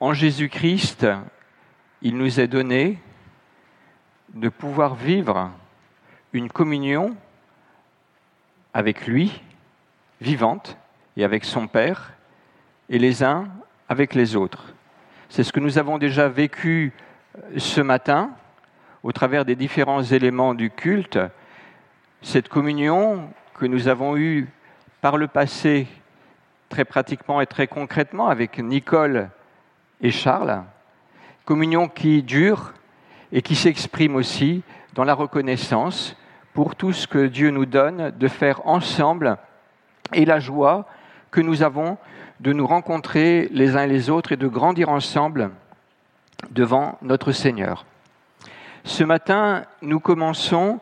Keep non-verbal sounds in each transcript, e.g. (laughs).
en Jésus-Christ, il nous est donné de pouvoir vivre une communion avec lui, vivante, et avec son Père, et les uns avec les autres. C'est ce que nous avons déjà vécu ce matin au travers des différents éléments du culte, cette communion que nous avons eue par le passé très pratiquement et très concrètement avec Nicole et Charles, communion qui dure et qui s'exprime aussi dans la reconnaissance pour tout ce que Dieu nous donne de faire ensemble et la joie que nous avons de nous rencontrer les uns et les autres et de grandir ensemble devant notre Seigneur. Ce matin, nous commençons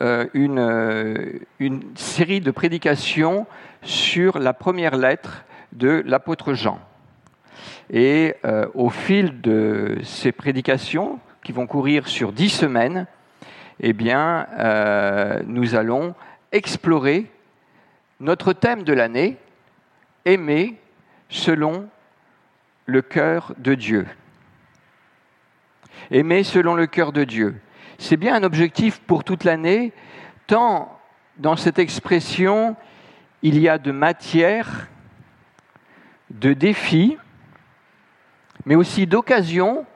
euh, une, euh, une, série de prédications sur la première lettre de l'apôtre Jean. Et euh, au fil de ces prédications, qui vont courir sur dix semaines, eh bien, nous allons explorer notre thème de l'année, aimer selon le cœur de Dieu. Aimer selon le cœur de Dieu. C'est bien un objectif pour toute l'année, tant dans cette expression, il y a de matière, de défis, mais aussi d'occasions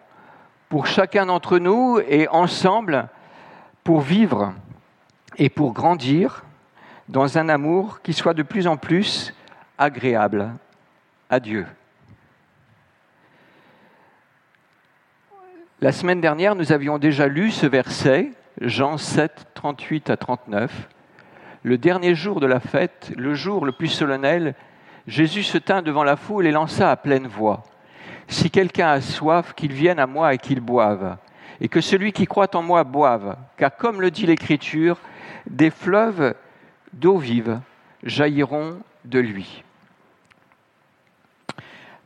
pour chacun d'entre nous et ensemble pour vivre et pour grandir dans un amour qui soit de plus en plus agréable à Dieu. La semaine dernière, nous avions déjà lu ce verset, Jean 7, 38 à 39. Le dernier jour de la fête, le jour le plus solennel, Jésus se tint devant la foule et lança à pleine voix. Si quelqu'un a soif, qu'il vienne à moi et qu'il boive, et que celui qui croit en moi boive, car comme le dit l'Écriture, des fleuves d'eau vive jailliront de lui.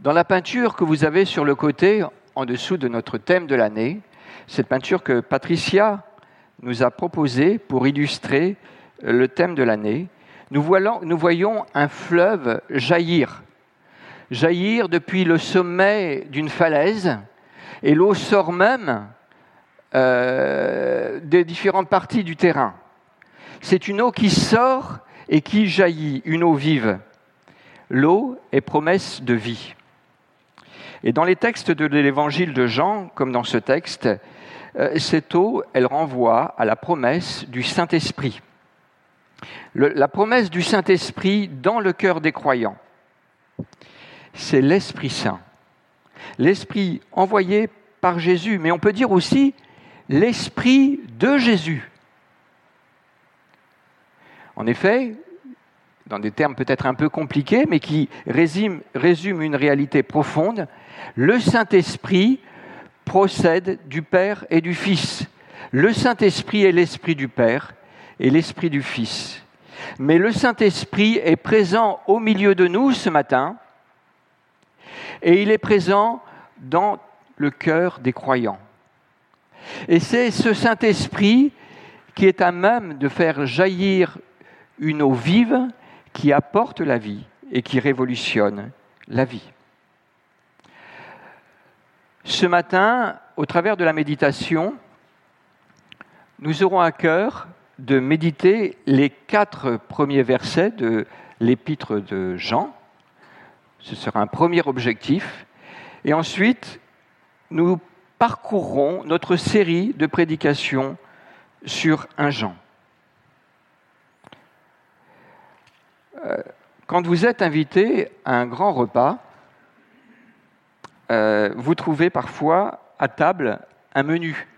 Dans la peinture que vous avez sur le côté, en dessous de notre thème de l'année, cette peinture que Patricia nous a proposée pour illustrer le thème de l'année. Nous, voyons un fleuve jaillir, jaillir depuis le sommet d'une falaise, et l'eau sort même euh, des différentes parties du terrain. C'est une eau qui sort et qui jaillit, une eau vive. L'eau est promesse de vie. Et dans les textes de l'évangile de Jean, comme dans ce texte, euh, cette eau, elle renvoie à la promesse du Saint-Esprit. La promesse du Saint-Esprit dans le cœur des croyants, c'est l'Esprit Saint. L'Esprit envoyé par Jésus, mais on peut dire aussi l'Esprit de Jésus. En effet, dans des termes peut-être un peu compliqués, mais qui résument, une réalité profonde, le Saint-Esprit procède du Père et du Fils. Le Saint-Esprit est l'Esprit du Père et l'Esprit du Fils. Mais le Saint-Esprit est présent au milieu de nous ce matin et il est présent dans le cœur des croyants. Et c'est ce Saint-Esprit qui est à même de faire jaillir une eau vive qui apporte la vie et qui révolutionne la vie. Ce matin, au travers de la méditation, nous aurons à cœur de méditer les quatre premiers versets de l'épître de Jean. Ce sera un premier objectif. Et ensuite, nous parcourrons notre série de prédications sur un Jean. Euh, quand vous êtes invité à un grand repas, euh, vous trouvez parfois à table un menu.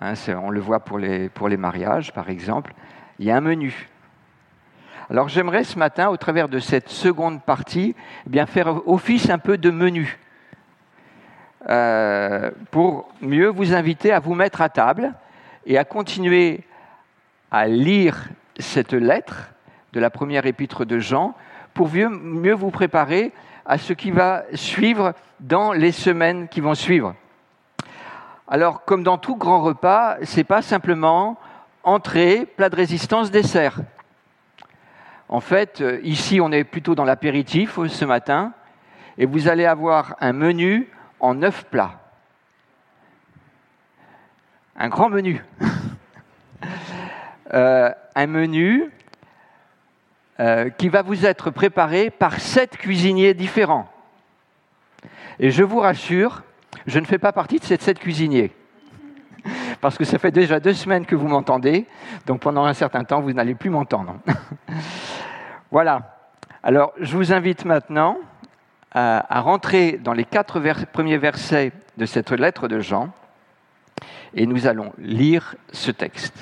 Hein, on le voit pour les, pour les mariages, par exemple. Il y a un menu. Alors j'aimerais ce matin, au travers de cette seconde partie, eh bien faire office un peu de menu. Euh, pour mieux vous inviter à vous mettre à table et à continuer à lire cette lettre de la première épître de Jean pour mieux vous préparer à ce qui va suivre dans les semaines qui vont suivre. Alors, comme dans tout grand repas, c'est pas simplement entrée, plat de résistance, dessert. En fait, euh, ici, on est plutôt dans l'apéritif euh, ce matin, et vous allez avoir un menu en neuf plats. Un grand menu. (laughs) Euh, un menu qui va vous être préparé par sept cuisiniers différents. Et je vous rassure, je ne fais pas partie de ces sept cuisiniers. (laughs) Parce que ça fait déjà deux semaines que vous m'entendez, donc pendant un certain temps, vous n'allez plus m'entendre. (laughs) voilà. Alors, je vous invite maintenant à, rentrer dans les quatre premiers versets de cette lettre de Jean, et nous allons lire ce texte.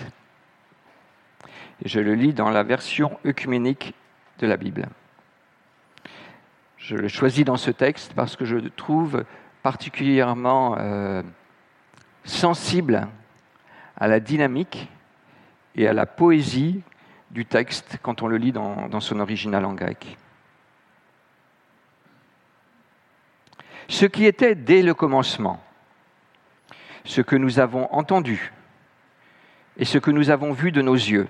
je le lis dans la version œcuménique de la Bible. Je le choisis dans ce texte parce que je le trouve particulièrement euh, sensible à la dynamique et à la poésie du texte quand on le lit dans son original en grec. ce qui était dès le commencement, ce que nous avons entendu et ce que nous avons vu de nos yeux,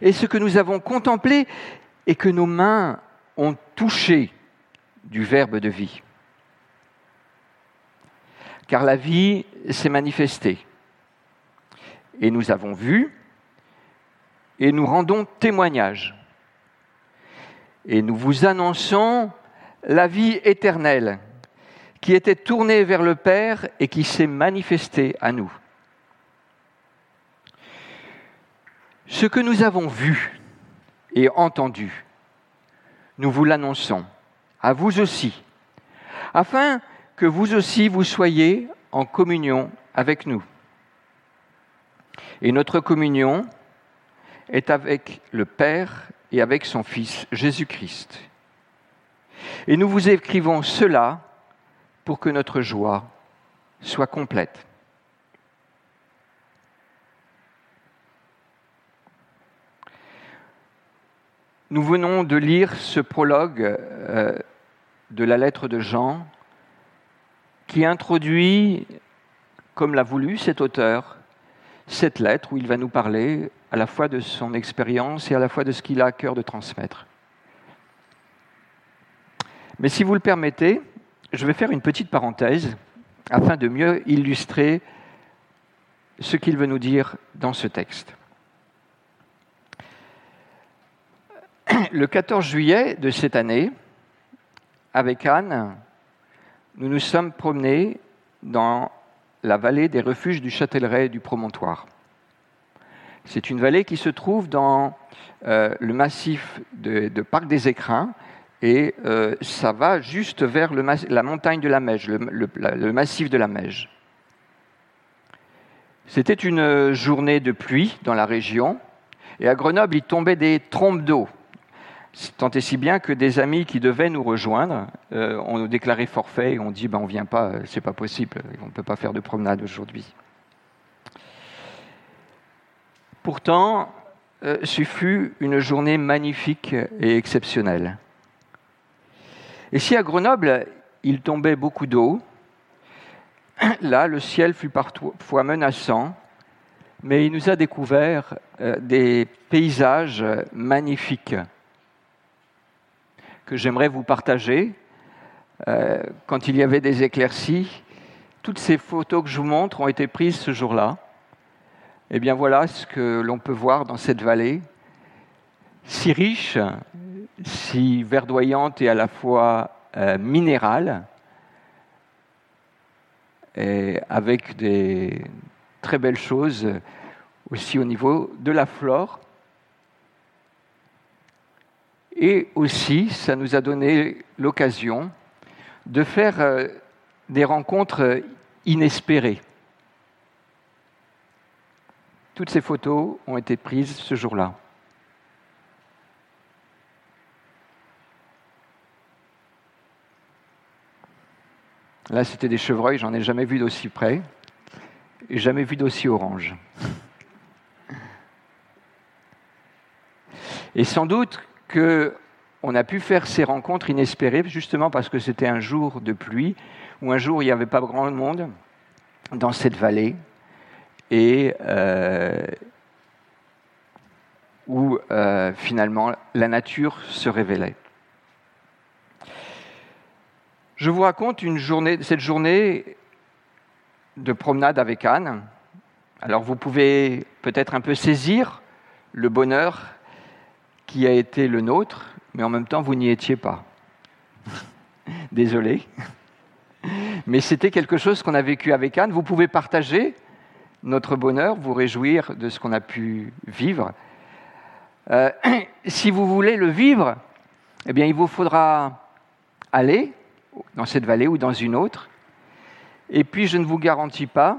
et ce que nous avons contemplé et que nos mains ont touché du Verbe de vie. Car la vie s'est manifestée, et nous avons vu, et nous rendons témoignage, et nous vous annonçons la vie éternelle qui était tournée vers le Père et qui s'est manifestée à nous. Ce que nous avons vu et entendu, nous vous l'annonçons, à vous aussi, afin que vous aussi vous soyez en communion avec nous. Et notre communion est avec le Père et avec son Fils Jésus-Christ. Et nous vous écrivons cela pour que notre joie soit complète. Nous venons de lire ce prologue euh, de la lettre de Jean qui introduit, comme l'a voulu cet auteur, cette lettre où il va nous parler à la fois de son expérience et à la fois de ce qu'il a à cœur de transmettre. Mais si vous le permettez, je vais faire une petite parenthèse afin de mieux illustrer ce qu'il veut nous dire dans ce texte. (clears throat) Le 14 juillet de cette année, avec Anne, nous nous sommes promenés dans la vallée des refuges du Châtellerault et du Promontoire. C'est une vallée qui se trouve dans euh, le massif de, Parc des Écrins, et euh, ça va juste vers la montagne de la Meige, le, massif de la Meige. C'était une journée de pluie dans la région, et à Grenoble, il tombait des trompes d'eau. Tant et si bien que des amis qui devaient nous rejoindre euh, ont déclaré forfait et ont dit ben, on ne vient pas, c'est pas possible, on ne peut pas faire de promenade aujourd'hui. Pourtant, euh, ce fut une journée magnifique et exceptionnelle. Et si à Grenoble, il tombait beaucoup d'eau, (clears throat) là, le ciel fut parfois menaçant, mais il nous a découvert euh, des paysages magnifiques que j'aimerais vous partager. Euh, quand il y avait des éclaircies, toutes ces photos que je vous montre ont été prises ce jour-là. Eh bien voilà ce que l'on peut voir dans cette vallée, si riche, si verdoyante et à la fois euh, minérale, avec des très belles choses aussi au niveau de la flore. Et aussi, ça nous a donné l'occasion de faire euh, des rencontres inespérées. Toutes ces photos ont été prises ce jour-là. Là, c'était des chevreuils, j'en ai jamais vu d'aussi près et jamais vu d'aussi orange. Et sans doute qu'on a pu faire ces rencontres inespérées justement parce que c'était un jour de pluie ou un jour il n'y avait pas grand monde dans cette vallée et euh, où euh, finalement la nature se révélait. Je vous raconte cette journée de promenade avec Anne. Alors vous pouvez peut-être un peu saisir le bonheur qui a été le nôtre, mais en même temps vous n'y étiez pas. (laughs) Désolé. Mais c'était quelque chose qu'on a vécu avec Anne. Vous pouvez partager notre bonheur, vous réjouir de ce qu'on a pu vivre. Euh, (clears throat) si vous voulez le vivre, eh bien, il vous faudra aller dans cette vallée ou dans une autre. Et puis, je ne vous garantis pas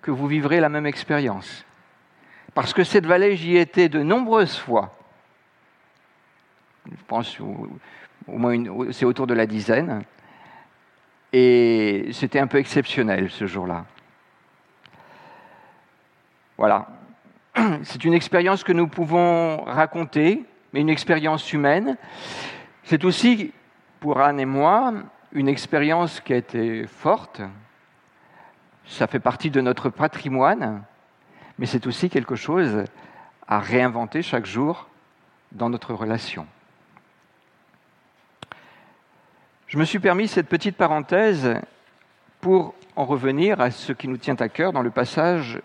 que vous vivrez la même expérience. Parce que cette vallée, j'y étais de nombreuses fois. Je pense au, moins c'est autour de la dizaine. Et c'était un peu exceptionnel ce jour-là. Voilà. (clears throat) C'est une expérience que nous pouvons raconter, mais une expérience humaine. C'est aussi, pour Anne et moi, une expérience qui a été forte. Ça fait partie de notre patrimoine, mais c'est aussi quelque chose à réinventer chaque jour dans notre relation. Je me suis permis cette petite parenthèse pour en revenir à ce qui nous tient à cœur dans le passage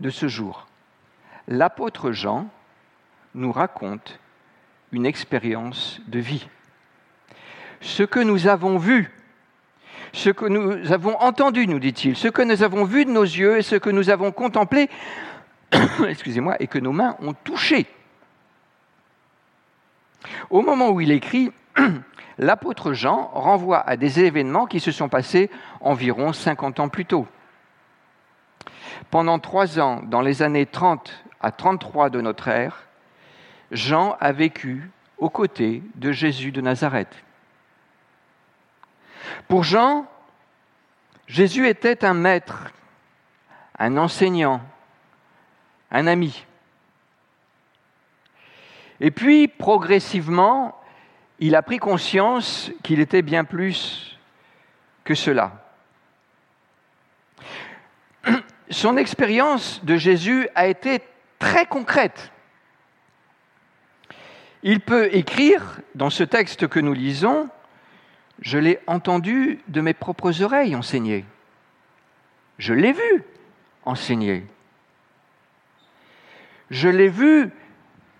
de ce jour. L'apôtre Jean nous raconte une expérience de vie. Ce que nous avons vu, ce que nous avons entendu, nous dit-il, ce que nous avons vu de nos yeux et ce que nous avons contemplé, (coughs) excusez-moi, et que nos mains ont touché. Au moment où il écrit, (coughs) l'apôtre Jean renvoie à des événements qui se sont passés environ 50 ans plus tôt. Pendant trois ans, dans les années 30 à 33 de notre ère, Jean a vécu aux côtés de Jésus de Nazareth. Pour Jean, Jésus était un maître, un enseignant, un ami. Et puis, progressivement, il a pris conscience qu'il était bien plus que cela. Son expérience de Jésus a été très concrète. Il peut écrire dans ce texte que nous lisons, je l'ai entendu de mes propres oreilles enseigner. Je l'ai vu enseigner. Je l'ai vu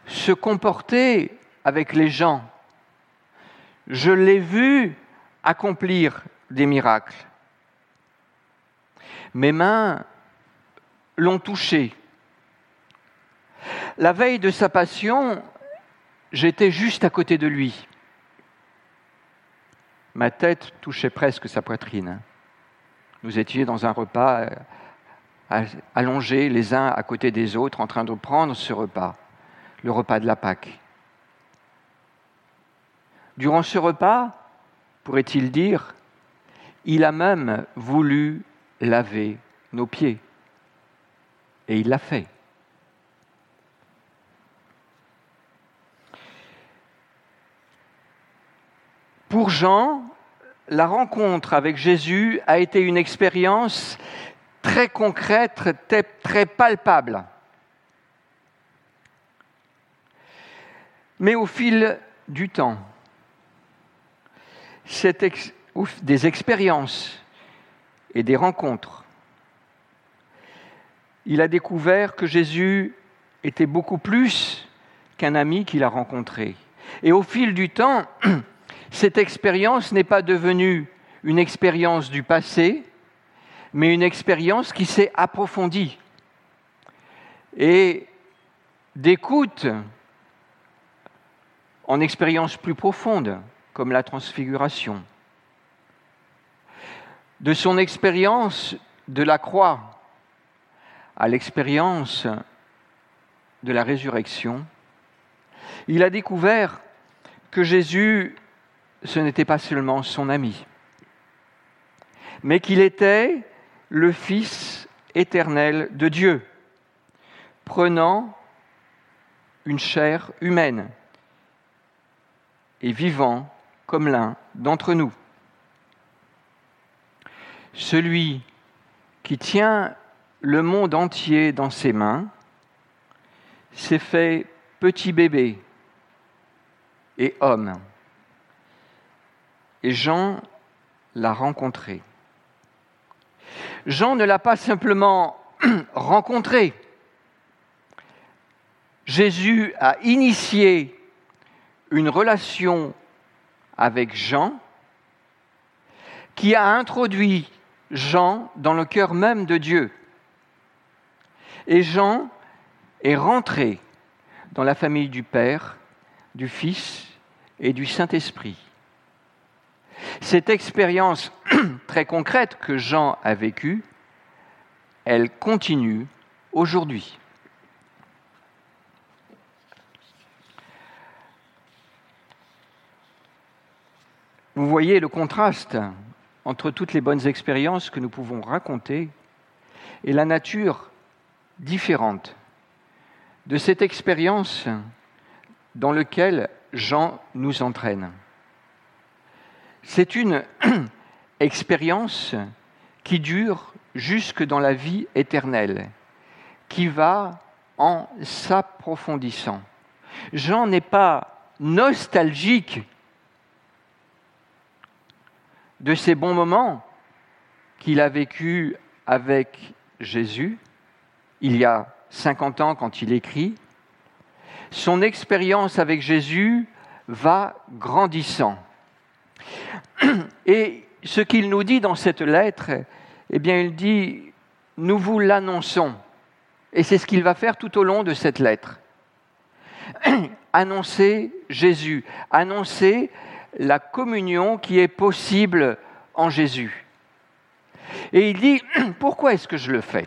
se comporter avec les gens je l'ai vu accomplir des miracles. Mes mains l'ont touché. La veille de sa passion, j'étais juste à côté de lui. Ma tête touchait presque sa poitrine. Nous étions dans un repas euh, allongés les uns à côté des autres en train de prendre ce repas, le repas de la Pâque. Durant ce repas, pourrait-il dire, il a même voulu laver nos pieds. Et il l'a fait. Pour Jean, la rencontre avec Jésus a été une expérience très concrète, très, palpable. Mais au fil du temps, des expériences et des rencontres, il a découvert que Jésus était beaucoup plus qu'un ami qu'il a rencontré. Et au fil du temps, (clears throat) cette expérience n'est pas devenue une expérience du passé, mais une expérience qui s'est approfondie. Et d'écoute en expérience plus profonde comme la transfiguration. De son expérience de la croix à l'expérience de la résurrection, il a découvert que Jésus, ce n'était pas seulement son ami, mais qu'il était le Fils éternel de Dieu, prenant une chair humaine et vivant comme l'un d'entre nous. Celui qui tient le monde entier dans ses mains s'est fait petit bébé et homme. et Jean l'a rencontré. Jean ne l'a pas simplement (clears throat) rencontré. Jésus a initié une relation avec Jean qui a introduit Jean dans le cœur même de Dieu. Et Jean est rentré dans la famille du Père, du Fils et du Saint-Esprit. Cette expérience (clears throat) très concrète que Jean a vécue, elle continue aujourd'hui. Vous voyez le contraste entre toutes les bonnes expériences que nous pouvons raconter et la nature différente de cette expérience dans laquelle Jean nous entraîne. C'est une (clears throat) expérience qui dure jusque dans la vie éternelle, qui va en s'approfondissant. Jean n'est pas nostalgique de ces bons moments qu'il a vécus avec Jésus il y a 50 ans quand il écrit. Son expérience avec Jésus va grandissant. Et ce qu'il nous dit dans cette lettre, eh bien, il dit, nous vous l'annonçons. Et c'est ce qu'il va faire tout au long de cette lettre. (clears throat) annoncer Jésus, annoncer la communion qui est possible en Jésus. Et il dit, (clears throat) pourquoi est-ce que je le fais?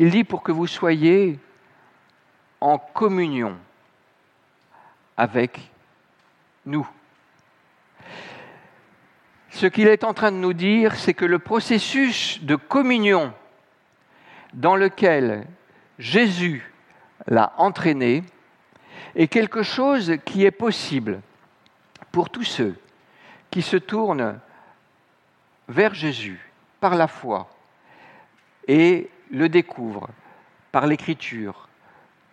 Il dit pour que vous soyez en communion avec nous. Ce qu'il est en train de nous dire, c'est que le processus de communion dans lequel Jésus l'a entraîné est quelque chose qui est possible pour tous ceux qui se tournent vers Jésus par la foi et le découvrent par l'écriture,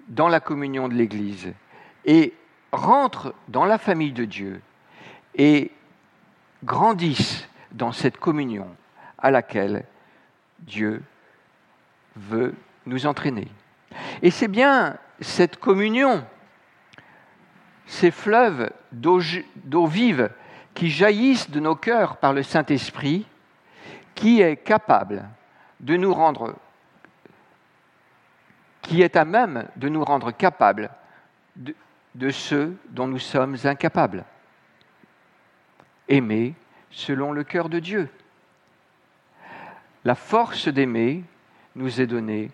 dans la communion de l'Église, et rentrent dans la famille de Dieu et grandissent dans cette communion à laquelle Dieu veut nous entraîner. Et c'est bien cette communion ces fleuves d'eau vive qui jaillissent de nos cœurs par le Saint-Esprit, qui est capable de nous rendre, qui est à même de nous rendre capables de, de ceux dont nous sommes incapables. Aimer selon le cœur de Dieu. La force d'aimer nous est donnée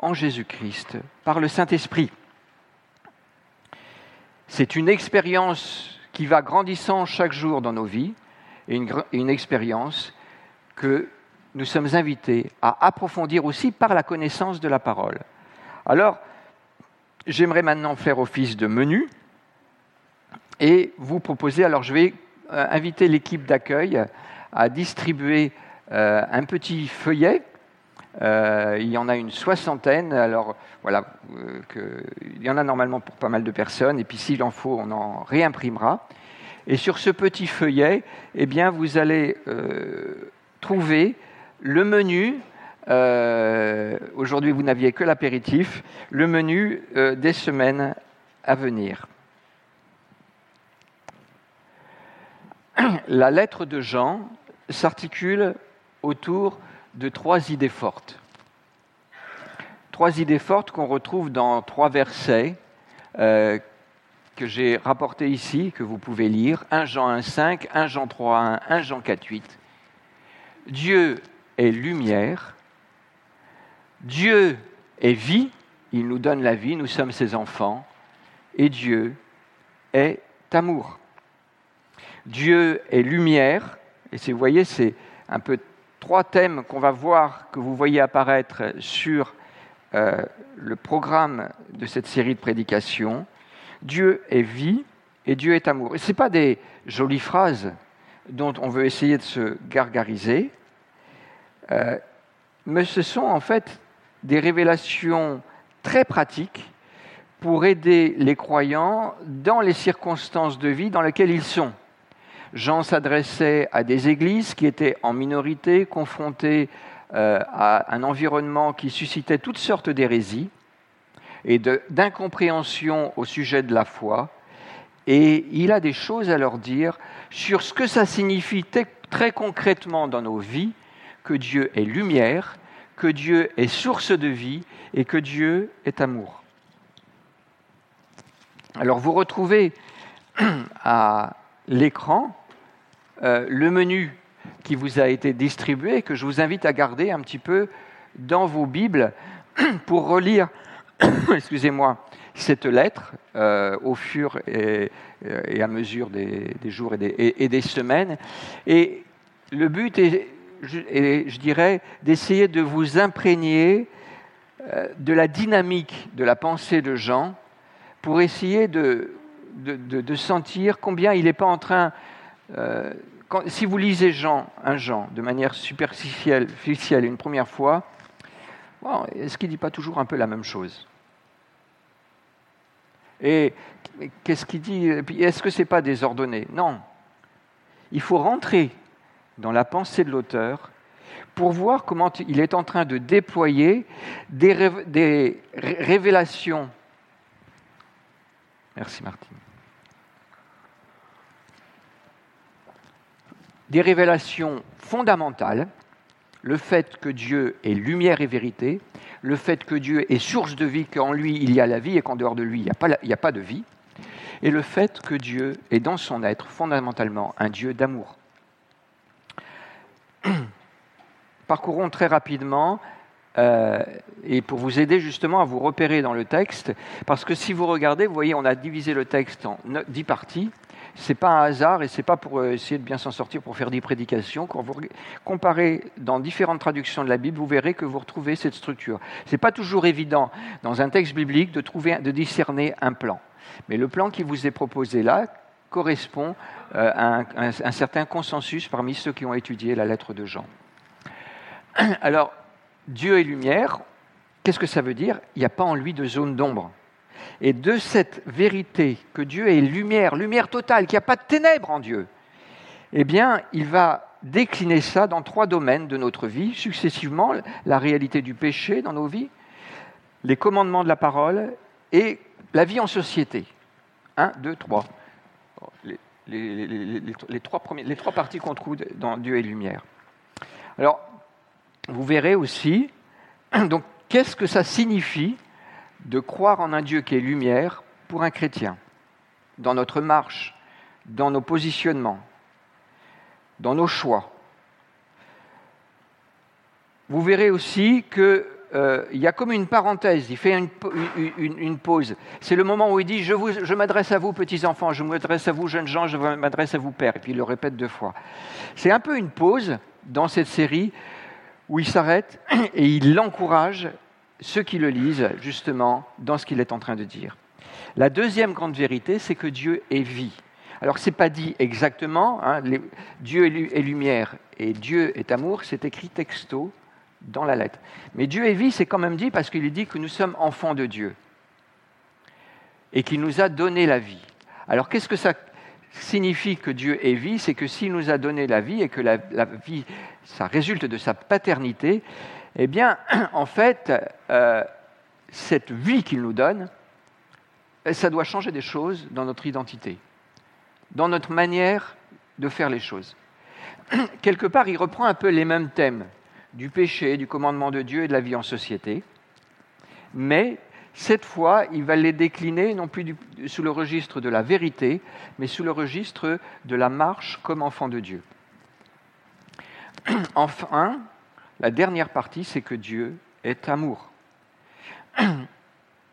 en Jésus-Christ par le Saint-Esprit. C'est une expérience qui va grandissant chaque jour dans nos vies et une, expérience que nous sommes invités à approfondir aussi par la connaissance de la parole. Alors, j'aimerais maintenant faire office de menu et vous proposer, alors je vais euh, inviter l'équipe d'accueil à distribuer euh, un petit feuillet euh, il y en a une soixantaine. Alors voilà, il y en a normalement pour pas mal de personnes. Et puis s'il en faut, on en réimprimera. Et sur ce petit feuillet, eh bien, vous allez trouver le menu. Aujourd'hui, vous n'aviez que l'apéritif. Le menu des semaines à venir. (clears throat) La lettre de Jean s'articule autour de trois idées fortes. Trois idées fortes qu'on retrouve dans trois versets euh, que j'ai rapportés ici, que vous pouvez lire. 1 Jean 1,5, 1 Jean 3,1, 1 Jean 4,8. Dieu est lumière. Dieu est vie. Il nous donne la vie, nous sommes ses enfants. Et Dieu est amour. Dieu est lumière. Et vous voyez, c'est un peu trois thèmes qu'on va voir, que vous voyez apparaître sur euh, le programme de cette série de prédications. Dieu est vie et Dieu est amour. Et ce pas des jolies phrases dont on veut essayer de se gargariser, euh, mais ce sont en fait des révélations très pratiques pour aider les croyants dans les circonstances de vie dans lesquelles ils sont. Jean s'adressait à des églises qui étaient en minorité, confrontées euh, à un environnement qui suscitait toutes sortes d'hérésies et d'incompréhension au sujet de la foi. Et il a des choses à leur dire sur ce que ça signifie très concrètement dans nos vies, que Dieu est lumière, que Dieu est source de vie et que Dieu est amour. Alors vous retrouvez (clears throat) à l'écran euh, le menu qui vous a été distribué, que je vous invite à garder un petit peu dans vos Bibles (clears throat) pour relire, (clears throat) excusez-moi, cette lettre euh, au fur et, à mesure des, jours et des, semaines. Et le but est, je, dirais, d'essayer de vous imprégner euh, de la dynamique de la pensée de Jean pour essayer de, de, sentir combien il n'est pas en train... Euh, si vous lisez Jean, un Jean de manière superficielle une première fois, est-ce qu'il ne dit pas toujours un peu la même chose? Et qu'est-ce qu'il dit? Est-ce que ce n'est pas désordonné? Non. Il faut rentrer dans la pensée de l'auteur pour voir comment il est en train de déployer des, révélations. Merci Martine. des révélations fondamentales, le fait que Dieu est lumière et vérité, le fait que Dieu est source de vie, qu'en lui il y a la vie et qu'en dehors de lui il n'y a pas de vie, et le fait que Dieu est dans son être fondamentalement un Dieu d'amour. (clears throat) Parcourons très rapidement, euh, et pour vous aider justement à vous repérer dans le texte, parce que si vous regardez, vous voyez, on a divisé le texte en dix parties, c'est pas un hasard et c'est pas pour euh, essayer de bien s'en sortir pour faire des prédications. Quand vous comparez dans différentes traductions de la Bible, vous verrez que vous retrouvez cette structure. C'est pas toujours évident dans un texte biblique de trouver, de discerner un plan. Mais le plan qui vous est proposé là correspond euh, à un certain consensus parmi ceux qui ont étudié la lettre de Jean. (clears throat) Alors, Dieu est lumière, qu'est-ce que ça veut dire? Il n'y a pas en lui de zone d'ombre. Et de cette vérité que Dieu est lumière, lumière totale, qu'il n'y a pas de ténèbres en Dieu, eh bien, il va décliner ça dans trois domaines de notre vie, successivement, la réalité du péché dans nos vies, les commandements de la parole et la vie en société. Un, deux, trois. Les, trois, parties qu'on trouve dans Dieu et lumière. Alors, vous verrez aussi, (clears throat) donc, qu'est-ce que ça signifie de croire en un Dieu qui est lumière pour un chrétien, dans notre marche, dans nos positionnements, dans nos choix. Vous verrez aussi qu'il euh, y a comme une parenthèse, il fait une, pause. C'est le moment où il dit Je, m'adresse à vous, petits-enfants, je m'adresse à vous, jeunes gens, je m'adresse à vous, pères. Et puis il le répète deux fois. C'est un peu une pause dans cette série où il s'arrête (clears throat) et il l'encourage ceux qui le lisent justement dans ce qu'il est en train de dire. La deuxième grande vérité, c'est que Dieu est vie. Alors, ce n'est pas dit exactement, hein, Dieu est lumière et Dieu est amour, c'est écrit texto dans la lettre. Mais Dieu est vie, c'est quand même dit parce qu'il dit que nous sommes enfants de Dieu et qu'il nous a donné la vie. Alors, qu'est-ce que ça signifie que Dieu est vie? C'est que s'il nous a donné la vie et que la vie, ça résulte de sa paternité, eh bien, (clears throat) en fait, euh, cette vie qu'il nous donne, eh, ça doit changer des choses dans notre identité, dans notre manière de faire les choses. (clears throat) Quelque part, il reprend un peu les mêmes thèmes du péché, du commandement de Dieu et de la vie en société, mais cette fois, il va les décliner non plus sous le registre de la vérité, mais sous le registre de la marche comme enfant de Dieu. (clears throat) Enfin, la dernière partie, c'est que Dieu est amour. (clears throat)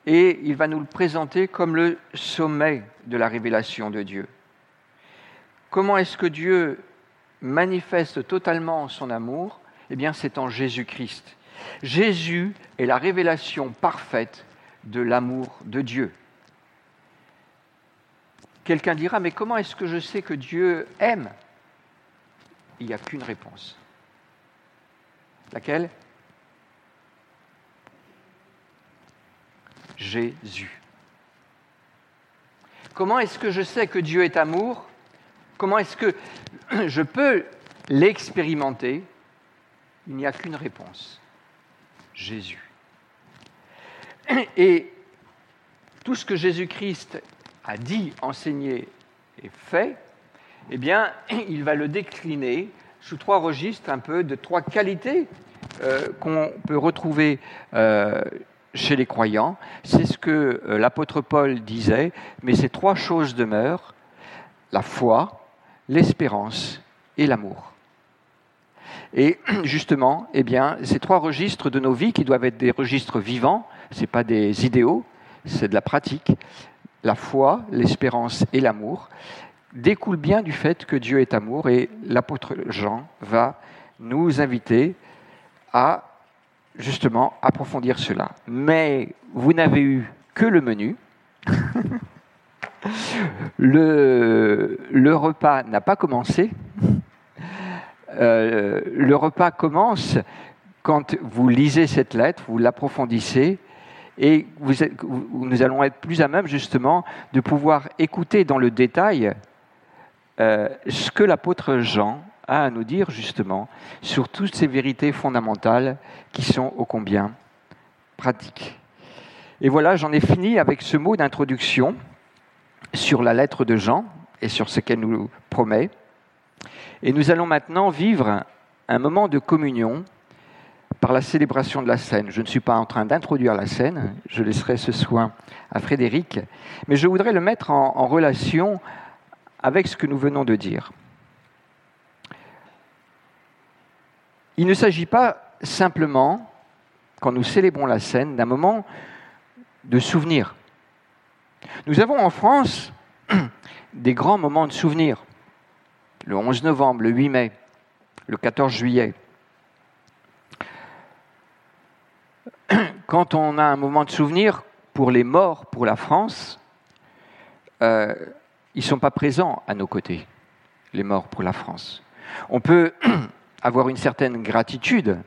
Et il va nous le présenter comme le sommet de la révélation de Dieu. Comment est-ce que Dieu manifeste totalement son amour? Eh bien, c'est en Jésus-Christ. Jésus est la révélation parfaite de l'amour de Dieu. Quelqu'un dira, mais comment est-ce que je sais que Dieu aime? Il n'y a qu'une réponse. Laquelle? Jésus. Comment est-ce que je sais que Dieu est amour? Comment est-ce que (clears throat) je peux l'expérimenter? Il n'y a qu'une réponse. Jésus. (clears throat) Et tout ce que Jésus-Christ a dit, enseigné et fait, eh bien, (clears throat) il va le décliner sous trois registres, un peu de trois qualités euh, qu'on peut retrouver euh, chez les croyants. C'est ce que euh, l'apôtre Paul disait, mais ces trois choses demeurent, la foi, l'espérance et l'amour. Et (clears throat) justement, eh bien, ces trois registres de nos vies qui doivent être des registres vivants, ce n'est pas des idéaux, c'est de la pratique, la foi, l'espérance et l'amour, découlent bien du fait que Dieu est amour et l'apôtre Jean va nous inviter à justement approfondir cela. Mais vous n'avez eu que le menu. (laughs) le, le, repas n'a pas commencé. Euh, le repas commence quand vous lisez cette lettre, vous l'approfondissez, et nous allons être plus à même justement de pouvoir écouter dans le détail euh, ce que l'apôtre Jean a à nous dire justement sur toutes ces vérités fondamentales qui sont ô combien pratiques. Et voilà, j'en ai fini avec ce mot d'introduction sur la lettre de Jean et sur ce qu'elle nous promet. Et nous allons maintenant vivre un moment de communion par la célébration de la scène. Je ne suis pas en train d'introduire la scène, je laisserai ce soin à Frédéric, mais je voudrais le mettre en, relation avec ce que nous venons de dire. Il ne s'agit pas simplement, quand nous célébrons la scène, d'un moment de souvenir. Nous avons en France (clears throat) des grands moments de souvenir. Le 11 novembre, le 8 mai, le 14 juillet. Quand on a un moment de souvenir pour les morts pour la France, euh, ils ne sont pas présents à nos côtés, les morts pour la France. On peut (clears throat) avoir une certaine gratitude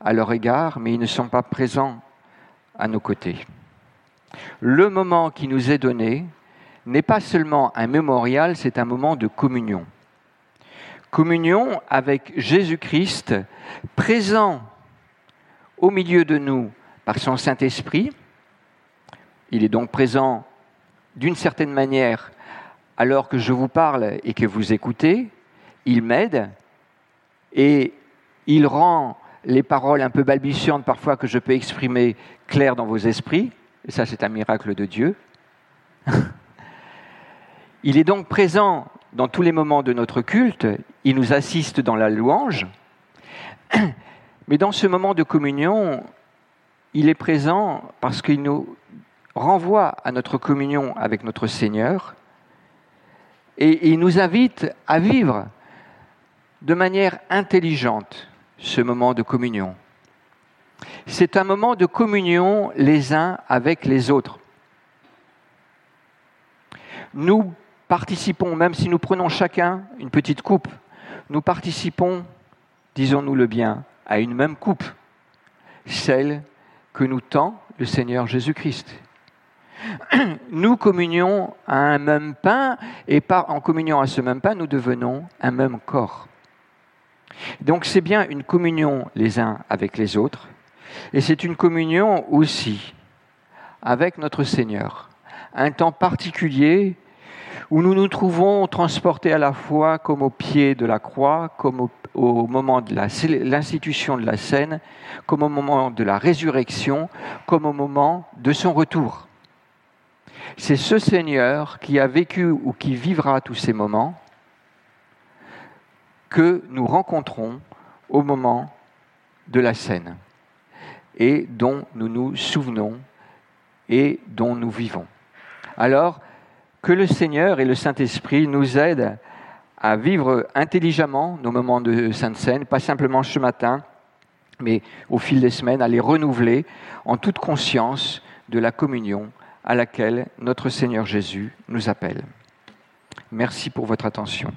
à leur égard, mais ils ne sont pas présents à nos côtés. Le moment qui nous est donné n'est pas seulement un mémorial, c'est un moment de communion. Communion avec Jésus-Christ présent au milieu de nous par son Saint-Esprit. Il est donc présent d'une certaine manière alors que je vous parle et que vous écoutez. Il m'aide, et il rend les paroles un peu balbutiantes parfois que je peux exprimer claires dans vos esprits, ça c'est un miracle de Dieu. (laughs) il est donc présent dans tous les moments de notre culte, il nous assiste dans la louange, (clears throat) mais dans ce moment de communion, il est présent parce qu'il nous renvoie à notre communion avec notre Seigneur, et il nous invite à vivre de manière intelligente ce moment de communion. C'est un moment de communion les uns avec les autres. Nous participons, même si nous prenons chacun une petite coupe, nous participons, disons-nous le bien, à une même coupe, celle que nous tend le Seigneur Jésus-Christ. (clears throat) Nous communions à un même pain et en communion à ce même pain, nous devenons un même corps. Donc c'est bien une communion les uns avec les autres, et c'est une communion aussi avec notre Seigneur. Un temps particulier où nous nous trouvons transportés à la fois comme au pied de la croix, comme au, moment de l'institution de la scène, comme au moment de la résurrection, comme au moment de son retour. C'est ce Seigneur qui a vécu ou qui vivra tous ces moments que nous rencontrons au moment de la scène et dont nous nous souvenons et dont nous vivons. Alors, que le Seigneur et le Saint-Esprit nous aident à vivre intelligemment nos moments de Sainte Seine, pas simplement ce matin, mais au fil des semaines, à les renouveler en toute conscience de la communion à laquelle notre Seigneur Jésus nous appelle. Merci pour votre attention.